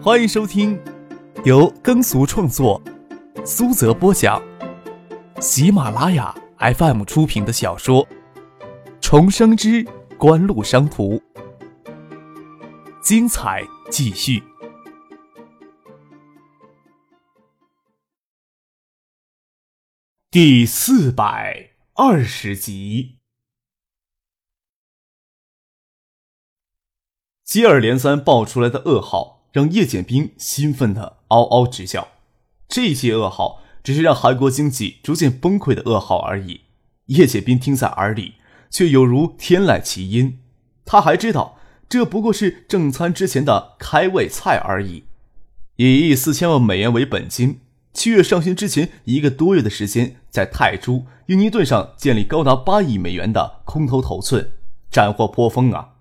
欢迎收听由耕俗创作、苏泽播讲、喜马拉雅 FM 出品的小说《重生之官路商途》，精彩继续，第四百二十集。接二连三爆出来的噩耗，让叶剑兵兴奋的嗷嗷直叫。这些噩耗只是让韩国经济逐渐崩溃的噩耗而已。叶剑兵听在耳里，却有如天籁奇音。他还知道，这不过是正餐之前的开胃菜而已。以一亿四千万美元为本金，七月上旬之前一个多月的时间，在泰铢、印尼盾上建立高达八亿美元的空头头寸，斩获颇丰啊！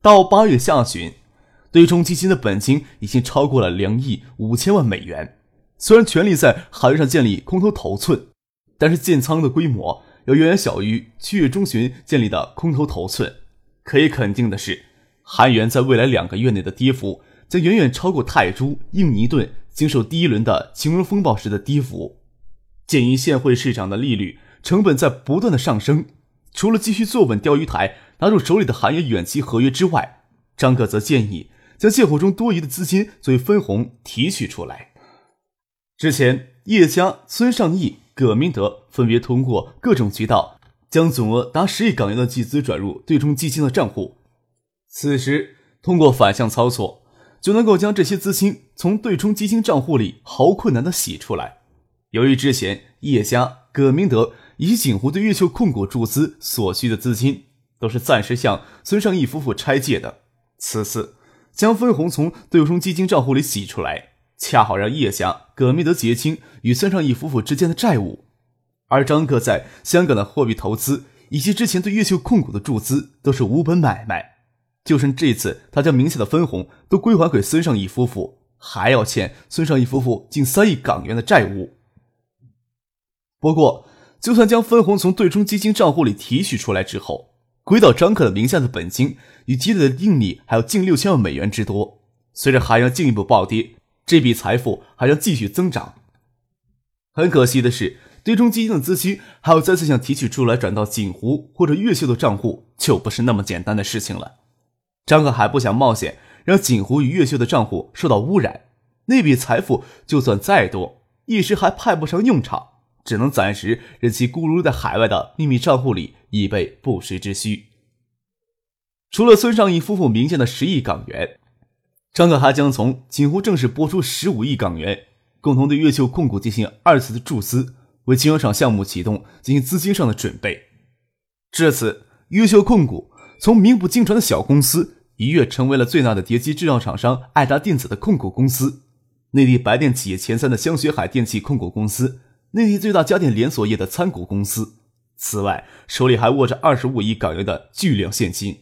到八月下旬，对冲基金的本金已经超过了两亿五千万美元。虽然全力在海上建立空头头寸，但是建仓的规模要远远小于七月中旬建立的空头头寸。可以肯定的是，韩元在未来两个月内的跌幅将远远超过泰铢、印尼盾经受第一轮的金融风暴时的跌幅。鉴于现汇市场的利率成本在不断的上升，除了继续坐稳钓鱼台。拿住手里的韩元远期合约之外，张克则建议将现货中多余的资金作为分红提取出来。之前，叶家、孙尚义、葛明德分别通过各种渠道将总额达十亿港元的巨资转入对冲基金的账户。此时，通过反向操作，就能够将这些资金从对冲基金账户里毫困难的洗出来。由于之前叶家、葛明德以及锦湖对越秀控股注资所需的资金。都是暂时向孙尚义夫妇拆借的。此次将分红从对冲基金账户里洗出来，恰好让叶家、葛密德结清与孙尚义夫妇之间的债务。而张克在香港的货币投资以及之前对越秀控股的注资都是无本买卖，就剩这次他将名下的分红都归还给孙尚义夫妇，还要欠孙尚义夫妇近三亿港元的债务。不过，就算将分红从对冲基金账户里提取出来之后，归到张克的名下的本金与积累的硬利还有近六千万美元之多。随着海洋进一步暴跌，这笔财富还将继续增长。很可惜的是，对冲基金的资金还要再次想提取出来转到锦湖或者越秀的账户，就不是那么简单的事情了。张克还不想冒险让锦湖与越秀的账户受到污染，那笔财富就算再多，一时还派不上用场。只能暂时任其咕噜在海外的秘密账户里，以备不时之需。除了孙尚义夫妇名下的十亿港元，张可还将从锦湖正式拨出十五亿港元，共同对越秀控股进行二次的注资，为金融厂项目启动进行资金上的准备。至此，越秀控股从名不经传的小公司一跃成为了最大的叠机制造厂商爱达电子的控股公司，内地白电企业前三的香雪海电器控股公司。内地最大家电连锁业的参股公司，此外手里还握着二十五亿港元的巨量现金，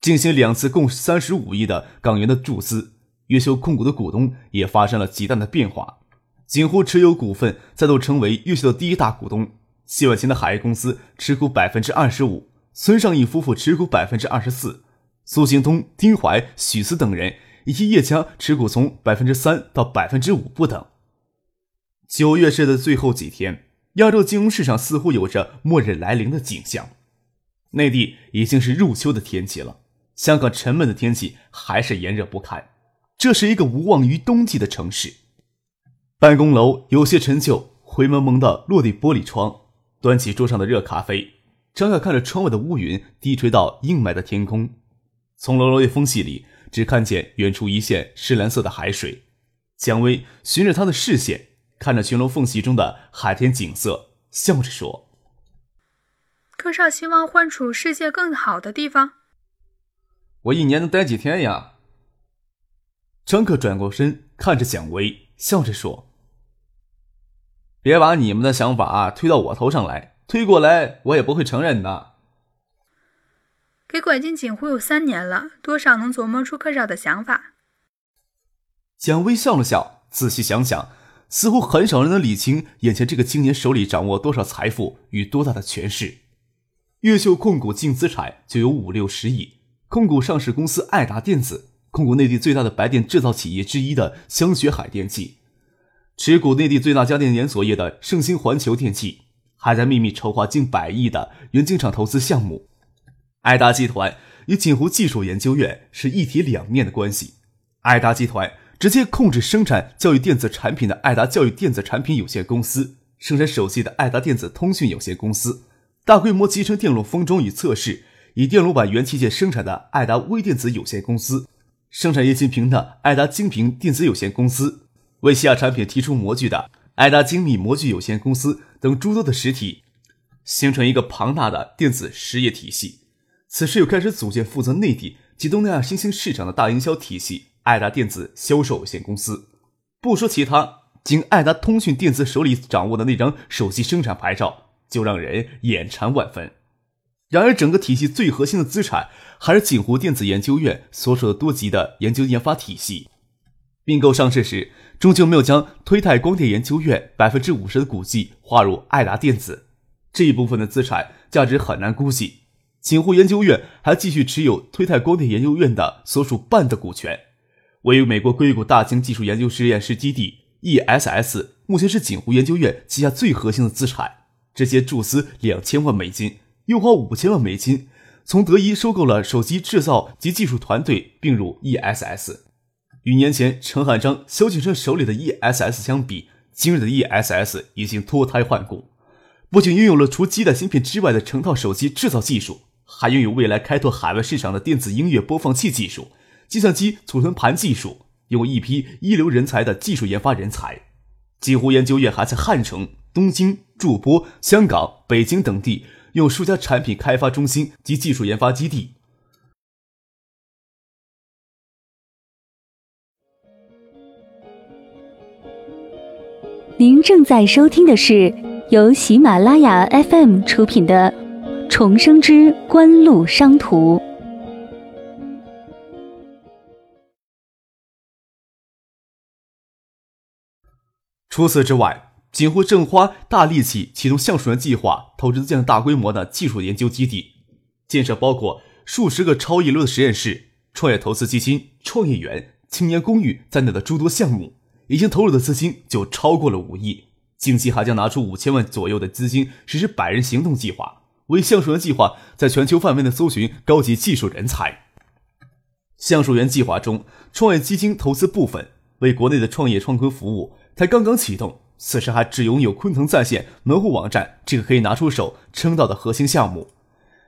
进行两次共三十五亿的港元的注资。越秀控股的股东也发生了极大的变化，锦湖持有股份再度成为越秀的第一大股东。谢万清的海业公司持股百分之二十五，孙尚义夫妇持股百分之二十四，苏兴通、丁怀、许思等人以及叶家持股从百分之三到百分之五不等。九月市的最后几天，亚洲金融市场似乎有着末日来临的景象。内地已经是入秋的天气了，香港沉闷的天气还是炎热不堪。这是一个无望于冬季的城市。办公楼有些陈旧，灰蒙蒙的落地玻璃窗，端起桌上的热咖啡，张可看着窗外的乌云低垂到阴霾的天空，从楼楼的缝隙里只看见远处一线深蓝色的海水。蒋薇循着他的视线。看着群楼缝隙中的海天景色，笑着说：“柯少希望换处世界更好的地方。我一年能待几天呀？”张克转过身，看着蒋薇，笑着说：“别把你们的想法推到我头上来，推过来我也不会承认的。”给拐进锦湖有三年了，多少能琢磨出柯少的想法。蒋薇笑了笑，仔细想想。似乎很少人能理清眼前这个青年手里掌握多少财富与多大的权势。越秀控股净资产就有五六十亿，控股上市公司爱达电子，控股内地最大的白电制造企业之一的香雪海电器，持股内地最大家电连锁业的盛兴环球电器，还在秘密筹划近百亿的元晶厂投资项目。爱达集团与锦湖技术研究院是一体两面的关系。爱达集团直接控制生产教育电子产品的爱达教育电子产品有限公司，生产手机的爱达电子通讯有限公司，大规模集成电路封装与测试。以电路板元器件生产的爱达微电子有限公司，生产液晶屏的爱达精屏电子有限公司，为旗下产品提出模具的爱达精密模具有限公司等诸多的实体，形成一个庞大的电子实业体系。此时又开始组建负责内地及东南亚新兴市场的大营销体系——爱达电子销售有限公司。不说其他，仅爱达通讯电子手里掌握的那张手机生产牌照，就让人眼馋万分。然而，整个体系最核心的资产还是锦湖电子研究院所属的多级的研究研发体系。并购上市时，终究没有将推泰光电研究院百分之五十的股息划入爱达电子这一部分的资产价值很难估计。锦湖研究院还继续持有推泰光电研究院的所属半的股权。位于美国硅谷大型技术研究实验室基地 ESS，目前是锦湖研究院旗下最核心的资产。这些注资两千万美金。又花五千万美金从德仪收购了手机制造及技术团队，并入 ESS。与年前陈汉章、萧景生手里的 ESS 相比，今日的 ESS 已经脱胎换骨，不仅拥有了除基带芯片之外的成套手机制造技术，还拥有未来开拓海外市场的电子音乐播放器技术、计算机储存盘技术，有一批一流人才的技术研发人才。几乎研究院还在汉城、东京、筑波、香港、北京等地。有数家产品开发中心及技术研发基地。您正在收听的是由喜马拉雅 FM 出品的《重生之官路商途》。除此之外。锦湖正花大力气启动橡树园计划，投资建大规模的技术研究基地，建设包括数十个超一流的实验室、创业投资基金、创业园、青年公寓在内的诸多项目，已经投入的资金就超过了五亿。近期还将拿出五千万左右的资金实施百人行动计划，为橡树园计划在全球范围内搜寻高级技术人才。橡树园计划中，创业基金投资部分为国内的创业创科服务，才刚刚启动。此时还只拥有昆腾在线门户网站这个可以拿出手撑到的核心项目。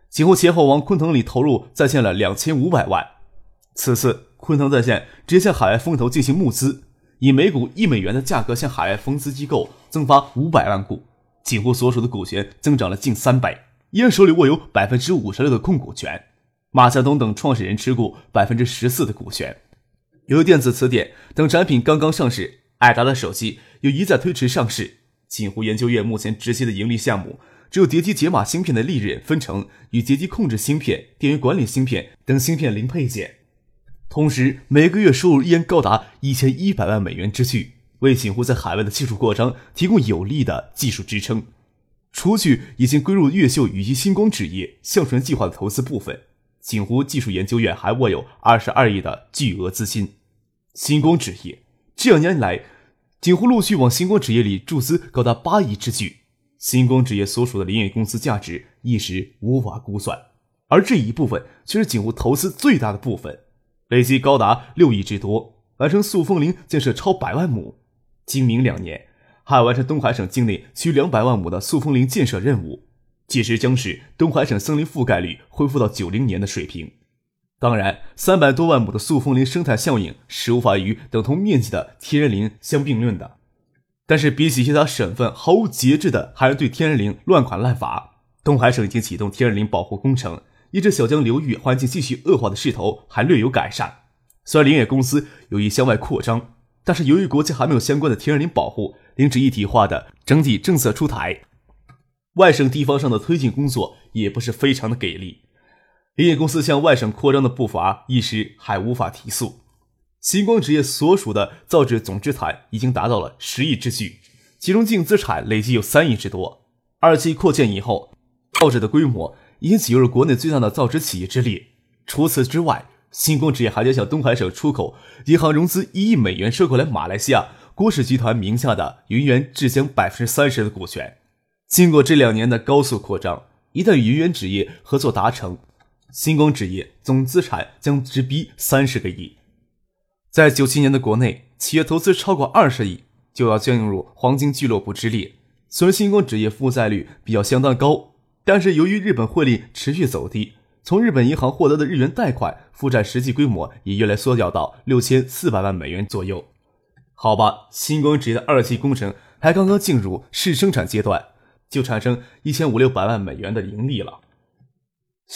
几乎前后往昆腾里投入在线了两千五百万。此次昆腾在线直接向海外风投进行募资，以每股一美元的价格向海外风资机构增发五百万股。几乎所属的股权增长了近三倍，依然手里握有百分之五十六的控股权。马向东等创始人持股百分之十四的股权。由于电子词典等产品刚刚上市。爱达的手机又一再推迟上市。锦湖研究院目前执行的盈利项目只有叠机解码芯片的利润分成与叠机控制芯片、电源管理芯片等芯片零配件。同时，每个月收入依然高达一千一百万美元之巨，为锦湖在海外的技术扩张提供有力的技术支撑。除去已经归入越秀以及星光纸业橡树园计划的投资部分，锦湖技术研究院还握有二十二亿的巨额资金。星光纸业。这两年来，景湖陆续往星光纸业里注资高达八亿之巨，星光纸业所属的林业公司价值一时无法估算，而这一部分却是景湖投资最大的部分，累计高达六亿之多，完成塑封林建设超百万亩。今明两年，还完成东海省境内需两百万亩的塑封林建设任务，届时将使东海省森林覆盖率恢复到九零年的水平。当然，三百多万亩的塑封林生态效应是无法与等同面积的天然林相并论的。但是，比起其他省份毫无节制的还是对天然林乱砍滥伐，东海省已经启动天然林保护工程，抑制小江流域环境继续恶化的势头还略有改善。虽然林业公司有意向外扩张，但是由于国家还没有相关的天然林保护、林质一体化的整体政策出台，外省地方上的推进工作也不是非常的给力。林业公司向外省扩张的步伐一时还无法提速。星光纸业所属的造纸总资产已经达到了十亿之巨，其中净资产累计有三亿之多。二期扩建以后，造纸的规模已经挤入了国内最大的造纸企业之列。除此之外，星光纸业还将向东海省出口银行融资一亿美元，收购来马来西亚郭氏集团名下的云源制浆百分之三十的股权。经过这两年的高速扩张，一旦与云源纸业合作达成，星光纸业总资产将直逼三十个亿。在九七年的国内，企业投资超过二十亿，就要进入黄金俱乐部之列。虽然星光纸业负债率比较相当高，但是由于日本汇率持续走低。从日本银行获得的日元贷款负债实际规模也越来缩小到六千四百万美元左右。好吧，星光纸业的二期工程还刚刚进入试生产阶段，就产生一千五六百万美元的盈利了。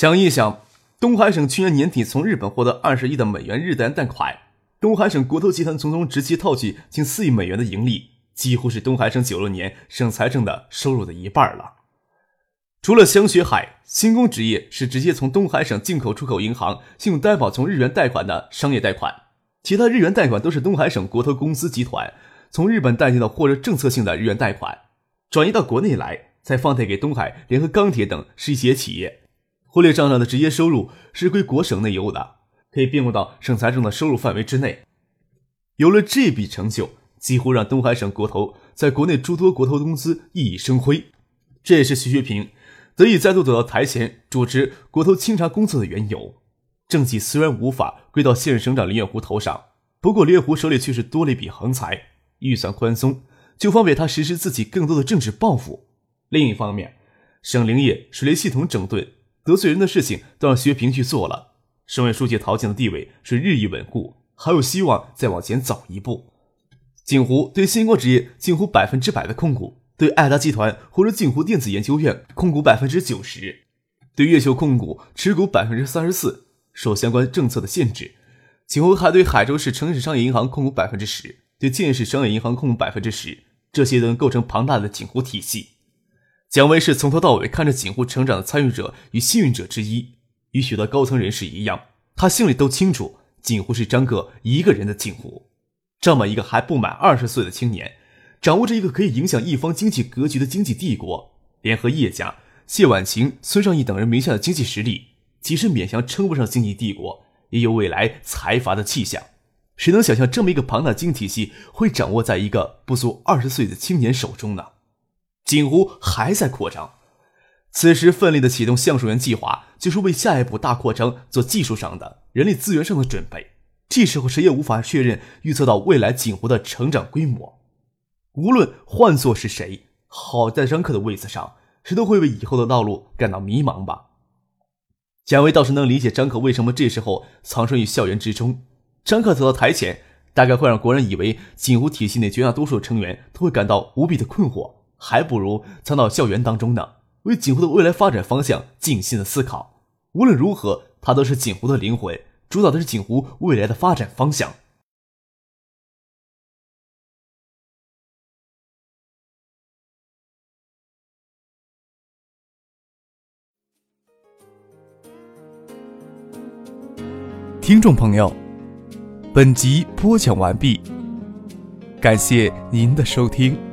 想一想，东海省去年年底从日本获得二十亿的美元日元贷款，东海省国投集团从中直接套取近四亿美元的盈利，几乎是东海省九六年省财政的收入的一半了。除了香雪海，新工职业是直接从东海省进口出口银行信用担保从日元贷款的商业贷款，其他日元贷款都是东海省国投公司集团从日本贷进的或者政策性的日元贷款，转移到国内来，再放贷给东海联合钢铁等是一些企业。忽略账上的直接收入是归国省内有的，可以并入到省财政的收入范围之内。有了这笔成就，几乎让东海省国投在国内诸多国投公司熠熠生辉。这也是徐学平。得以再度走到台前主持国投清查工作的缘由，政绩虽然无法归到现任省长林月湖头上，不过林月湖手里却是多了一笔横财，预算宽松，就方便他实施自己更多的政治抱负。另一方面，省林业水利系统整顿得罪人的事情都让薛平去做了，省委书记陶静的地位是日益稳固，还有希望再往前走一步。锦湖对星光纸业近乎百分之百的控股。对爱达集团或者锦湖电子研究院控股百分之九十，对月秀控股持股百分之三十四，受相关政策的限制。锦湖还对海州市城市商业银行控股百分之十，对建市商业银行控股百分之十，这些都能构成庞大的锦湖体系。蒋维是从头到尾看着锦湖成长的参与者与幸运者之一，与许多高层人士一样，他心里都清楚，锦湖是张哥一个人的锦湖。这么一个还不满二十岁的青年。掌握着一个可以影响一方经济格局的经济帝国，联合叶家、谢婉晴、孙尚义等人名下的经济实力，即使勉强称不上经济帝国，也有未来财阀的气象。谁能想象这么一个庞大经济体系会掌握在一个不足二十岁的青年手中呢？锦湖还在扩张，此时奋力的启动橡树园计划，就是为下一步大扩张做技术上的、人力资源上的准备。这时候谁也无法确认预测到未来锦湖的成长规模。无论换做是谁，好在张克的位子上，谁都会为以后的道路感到迷茫吧。蒋维倒是能理解张克为什么这时候藏身于校园之中。张克走到台前，大概会让国人以为锦湖体系内绝大多数成员都会感到无比的困惑，还不如藏到校园当中呢，为锦湖的未来发展方向静心的思考。无论如何，他都是锦湖的灵魂，主导的是锦湖未来的发展方向。听众朋友，本集播讲完毕，感谢您的收听。